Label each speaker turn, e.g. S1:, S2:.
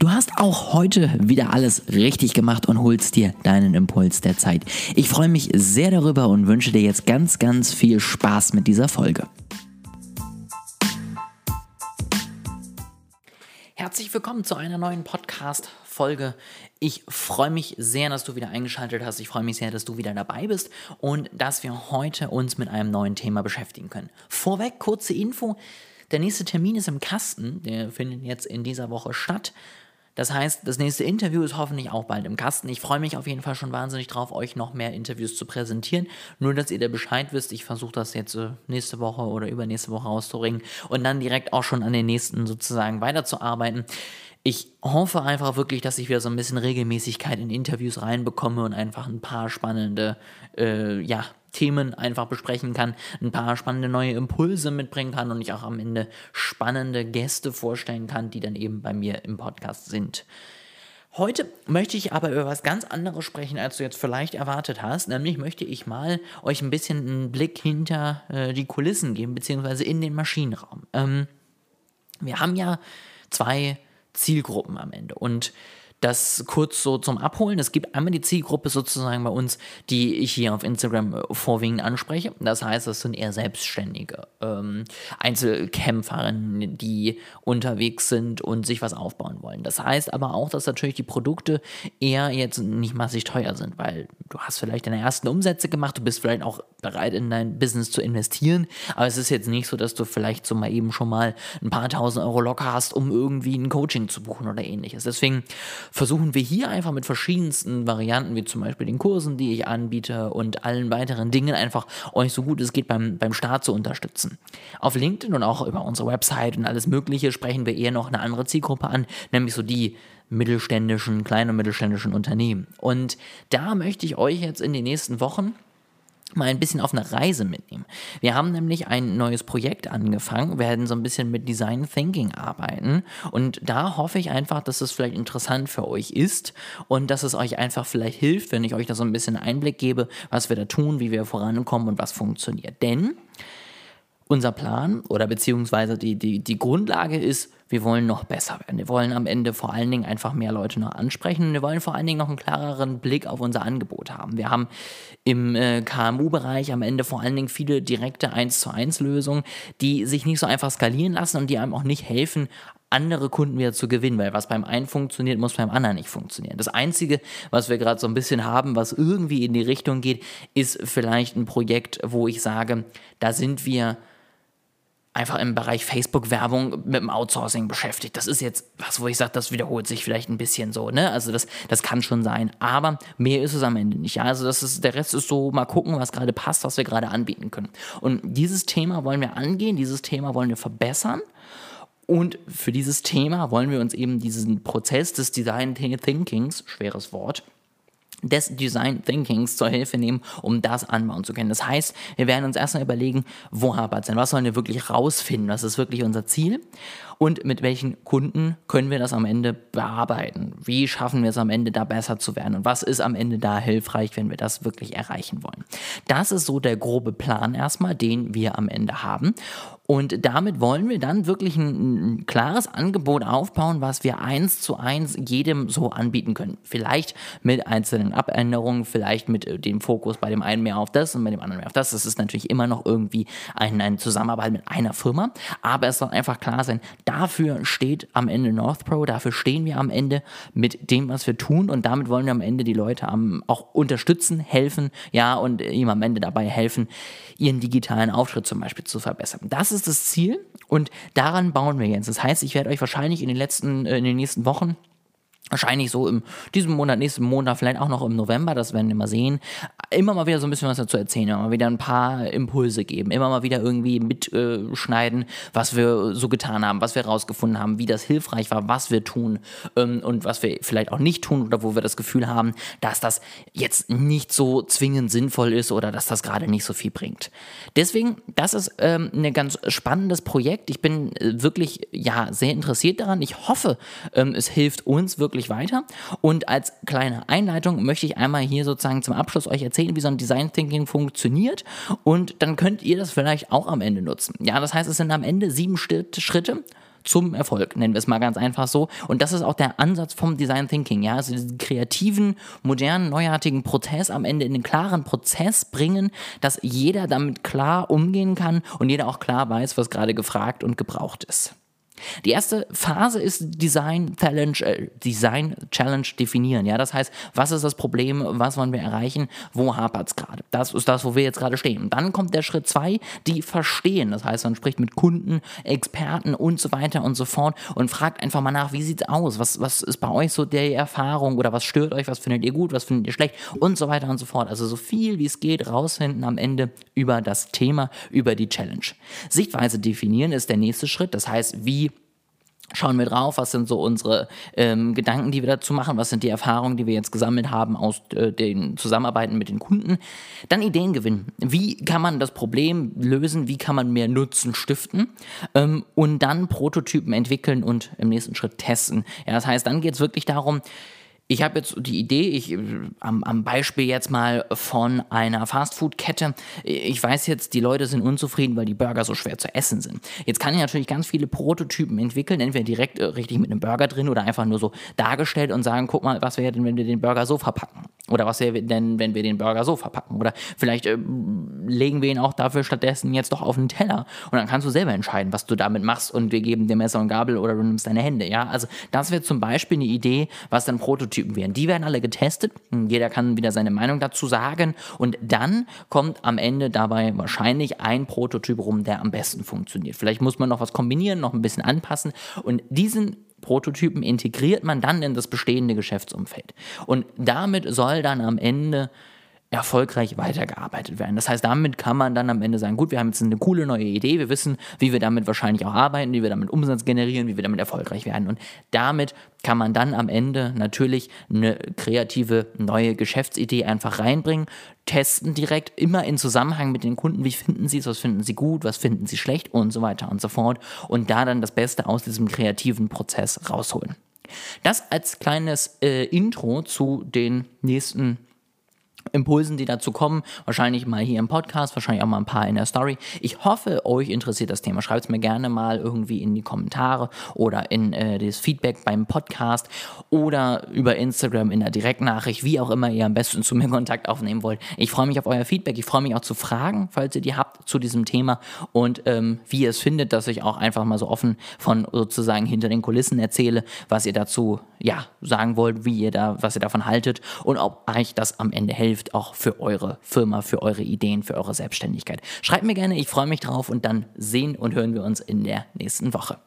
S1: Du hast auch heute wieder alles richtig gemacht und holst dir deinen Impuls der Zeit. Ich freue mich sehr darüber und wünsche dir jetzt ganz, ganz viel Spaß mit dieser Folge. Herzlich willkommen zu einer neuen Podcast-Folge. Ich freue mich sehr, dass du wieder eingeschaltet hast. Ich freue mich sehr, dass du wieder dabei bist und dass wir heute uns mit einem neuen Thema beschäftigen können. Vorweg kurze Info. Der nächste Termin ist im Kasten. Der findet jetzt in dieser Woche statt. Das heißt, das nächste Interview ist hoffentlich auch bald im Kasten. Ich freue mich auf jeden Fall schon wahnsinnig drauf, euch noch mehr Interviews zu präsentieren. Nur, dass ihr da Bescheid wisst, ich versuche das jetzt äh, nächste Woche oder übernächste Woche rauszubringen und dann direkt auch schon an den nächsten sozusagen weiterzuarbeiten. Ich hoffe einfach wirklich, dass ich wieder so ein bisschen Regelmäßigkeit in Interviews reinbekomme und einfach ein paar spannende, äh, ja, Themen einfach besprechen kann, ein paar spannende neue Impulse mitbringen kann und ich auch am Ende spannende Gäste vorstellen kann, die dann eben bei mir im Podcast sind. Heute möchte ich aber über was ganz anderes sprechen, als du jetzt vielleicht erwartet hast. Nämlich möchte ich mal euch ein bisschen einen Blick hinter äh, die Kulissen geben, beziehungsweise in den Maschinenraum. Ähm, wir haben ja zwei Zielgruppen am Ende und das kurz so zum Abholen. Es gibt einmal die Zielgruppe sozusagen bei uns, die ich hier auf Instagram äh, vorwiegend anspreche. Das heißt, das sind eher Selbstständige, ähm, Einzelkämpferinnen, die unterwegs sind und sich was aufbauen wollen. Das heißt aber auch, dass natürlich die Produkte eher jetzt nicht massig teuer sind, weil du hast vielleicht deine ersten Umsätze gemacht, du bist vielleicht auch bereit in dein Business zu investieren, aber es ist jetzt nicht so, dass du vielleicht so mal eben schon mal ein paar tausend Euro locker hast, um irgendwie ein Coaching zu buchen oder ähnliches. Deswegen versuchen wir hier einfach mit verschiedensten Varianten, wie zum Beispiel den Kursen, die ich anbiete und allen weiteren Dingen einfach euch so gut es geht beim, beim Start zu unterstützen. Auf LinkedIn und auch über unsere Website und alles Mögliche sprechen wir eher noch eine andere Zielgruppe an, nämlich so die mittelständischen, kleinen und mittelständischen Unternehmen. Und da möchte ich euch jetzt in den nächsten Wochen mal ein bisschen auf eine Reise mitnehmen. Wir haben nämlich ein neues Projekt angefangen, werden so ein bisschen mit Design Thinking arbeiten und da hoffe ich einfach, dass es vielleicht interessant für euch ist und dass es euch einfach vielleicht hilft, wenn ich euch da so ein bisschen Einblick gebe, was wir da tun, wie wir vorankommen und was funktioniert. Denn unser Plan oder beziehungsweise die, die, die Grundlage ist, wir wollen noch besser werden. Wir wollen am Ende vor allen Dingen einfach mehr Leute noch ansprechen. Wir wollen vor allen Dingen noch einen klareren Blick auf unser Angebot haben. Wir haben im äh, KMU-Bereich am Ende vor allen Dingen viele direkte 1 zu 1 Lösungen, die sich nicht so einfach skalieren lassen und die einem auch nicht helfen, andere Kunden wieder zu gewinnen, weil was beim einen funktioniert, muss beim anderen nicht funktionieren. Das Einzige, was wir gerade so ein bisschen haben, was irgendwie in die Richtung geht, ist vielleicht ein Projekt, wo ich sage, da sind wir einfach im Bereich Facebook-Werbung mit dem Outsourcing beschäftigt. Das ist jetzt was, wo ich sage, das wiederholt sich vielleicht ein bisschen so, ne? Also das, das kann schon sein. Aber mehr ist es am Ende nicht. Ja? Also das ist, der Rest ist so, mal gucken, was gerade passt, was wir gerade anbieten können. Und dieses Thema wollen wir angehen, dieses Thema wollen wir verbessern. Und für dieses Thema wollen wir uns eben diesen Prozess des Design Thinkings, schweres Wort, des Design Thinkings zur Hilfe nehmen, um das anbauen zu können. Das heißt, wir werden uns erstmal überlegen, wo hapert es denn? Was sollen wir wirklich rausfinden? Was ist wirklich unser Ziel? Und mit welchen Kunden können wir das am Ende bearbeiten? Wie schaffen wir es am Ende da besser zu werden? Und was ist am Ende da hilfreich, wenn wir das wirklich erreichen wollen? Das ist so der grobe Plan erstmal, den wir am Ende haben. Und damit wollen wir dann wirklich ein, ein, klares Angebot aufbauen, was wir eins zu eins jedem so anbieten können. Vielleicht mit einzelnen Abänderungen, vielleicht mit äh, dem Fokus bei dem einen mehr auf das und bei dem anderen mehr auf das. Das ist natürlich immer noch irgendwie ein, eine Zusammenarbeit mit einer Firma. Aber es soll einfach klar sein, dafür steht am Ende NorthPro, dafür stehen wir am Ende mit dem, was wir tun. Und damit wollen wir am Ende die Leute am, auch unterstützen, helfen, ja, und ihm am Ende dabei helfen, ihren digitalen Auftritt zum Beispiel zu verbessern. Das ist das Ziel und daran bauen wir jetzt. Das heißt, ich werde euch wahrscheinlich in den letzten, äh, in den nächsten Wochen Wahrscheinlich so im diesem Monat, nächsten Monat, vielleicht auch noch im November, das werden wir mal sehen. Immer mal wieder so ein bisschen was dazu erzählen, immer mal wieder ein paar Impulse geben, immer mal wieder irgendwie mitschneiden, was wir so getan haben, was wir rausgefunden haben, wie das hilfreich war, was wir tun ähm, und was wir vielleicht auch nicht tun oder wo wir das Gefühl haben, dass das jetzt nicht so zwingend sinnvoll ist oder dass das gerade nicht so viel bringt. Deswegen, das ist ähm, ein ganz spannendes Projekt. Ich bin äh, wirklich ja sehr interessiert daran. Ich hoffe, ähm, es hilft uns wirklich wirklich weiter. Und als kleine Einleitung möchte ich einmal hier sozusagen zum Abschluss euch erzählen, wie so ein Design Thinking funktioniert. Und dann könnt ihr das vielleicht auch am Ende nutzen. Ja, das heißt, es sind am Ende sieben Schritte zum Erfolg, nennen wir es mal ganz einfach so. Und das ist auch der Ansatz vom Design Thinking, ja, also diesen kreativen, modernen, neuartigen Prozess am Ende in den klaren Prozess bringen, dass jeder damit klar umgehen kann und jeder auch klar weiß, was gerade gefragt und gebraucht ist. Die erste Phase ist Design Challenge, äh, Design Challenge definieren. Ja, das heißt, was ist das Problem, was wollen wir erreichen, wo hapert es gerade? Das ist das, wo wir jetzt gerade stehen. Dann kommt der Schritt zwei, die verstehen. Das heißt, man spricht mit Kunden, Experten und so weiter und so fort und fragt einfach mal nach, wie sieht es aus? Was, was ist bei euch so der Erfahrung oder was stört euch? Was findet ihr gut? Was findet ihr schlecht? Und so weiter und so fort. Also so viel wie es geht rausfinden am Ende über das Thema, über die Challenge. Sichtweise definieren ist der nächste Schritt. Das heißt, wie schauen wir drauf, was sind so unsere ähm, Gedanken, die wir dazu machen, was sind die Erfahrungen, die wir jetzt gesammelt haben aus äh, den Zusammenarbeiten mit den Kunden. Dann Ideen gewinnen. Wie kann man das Problem lösen? Wie kann man mehr Nutzen stiften? Ähm, und dann Prototypen entwickeln und im nächsten Schritt testen. Ja, das heißt, dann geht es wirklich darum, ich habe jetzt die Idee, ich, am, am Beispiel jetzt mal von einer Fastfood-Kette, ich weiß jetzt, die Leute sind unzufrieden, weil die Burger so schwer zu essen sind. Jetzt kann ich natürlich ganz viele Prototypen entwickeln, entweder direkt äh, richtig mit einem Burger drin oder einfach nur so dargestellt und sagen, guck mal, was wäre denn, wenn wir den Burger so verpacken? Oder was wäre denn, wenn wir den Burger so verpacken? Oder vielleicht äh, legen wir ihn auch dafür stattdessen jetzt doch auf den Teller und dann kannst du selber entscheiden, was du damit machst und wir geben dir Messer und Gabel oder du nimmst deine Hände. Ja, also das wäre zum Beispiel eine Idee, was dann Prototyp Prototypen wären. Die werden alle getestet. Jeder kann wieder seine Meinung dazu sagen. Und dann kommt am Ende dabei wahrscheinlich ein Prototyp rum, der am besten funktioniert. Vielleicht muss man noch was kombinieren, noch ein bisschen anpassen. Und diesen Prototypen integriert man dann in das bestehende Geschäftsumfeld. Und damit soll dann am Ende erfolgreich weitergearbeitet werden. Das heißt, damit kann man dann am Ende sagen, gut, wir haben jetzt eine coole neue Idee, wir wissen, wie wir damit wahrscheinlich auch arbeiten, wie wir damit Umsatz generieren, wie wir damit erfolgreich werden. Und damit kann man dann am Ende natürlich eine kreative neue Geschäftsidee einfach reinbringen, testen direkt, immer in Zusammenhang mit den Kunden, wie finden sie es, was finden sie gut, was finden sie schlecht und so weiter und so fort. Und da dann das Beste aus diesem kreativen Prozess rausholen. Das als kleines äh, Intro zu den nächsten Impulsen, die dazu kommen. Wahrscheinlich mal hier im Podcast, wahrscheinlich auch mal ein paar in der Story. Ich hoffe, euch interessiert das Thema. Schreibt es mir gerne mal irgendwie in die Kommentare oder in äh, das Feedback beim Podcast oder über Instagram in der Direktnachricht, wie auch immer ihr am besten zu mir Kontakt aufnehmen wollt. Ich freue mich auf euer Feedback. Ich freue mich auch zu Fragen, falls ihr die habt zu diesem Thema und ähm, wie ihr es findet, dass ich auch einfach mal so offen von sozusagen hinter den Kulissen erzähle, was ihr dazu ja sagen wollt, wie ihr da, was ihr davon haltet und ob euch das am Ende hilft hilft auch für eure Firma, für eure Ideen, für eure Selbstständigkeit. Schreibt mir gerne, ich freue mich drauf und dann sehen und hören wir uns in der nächsten Woche.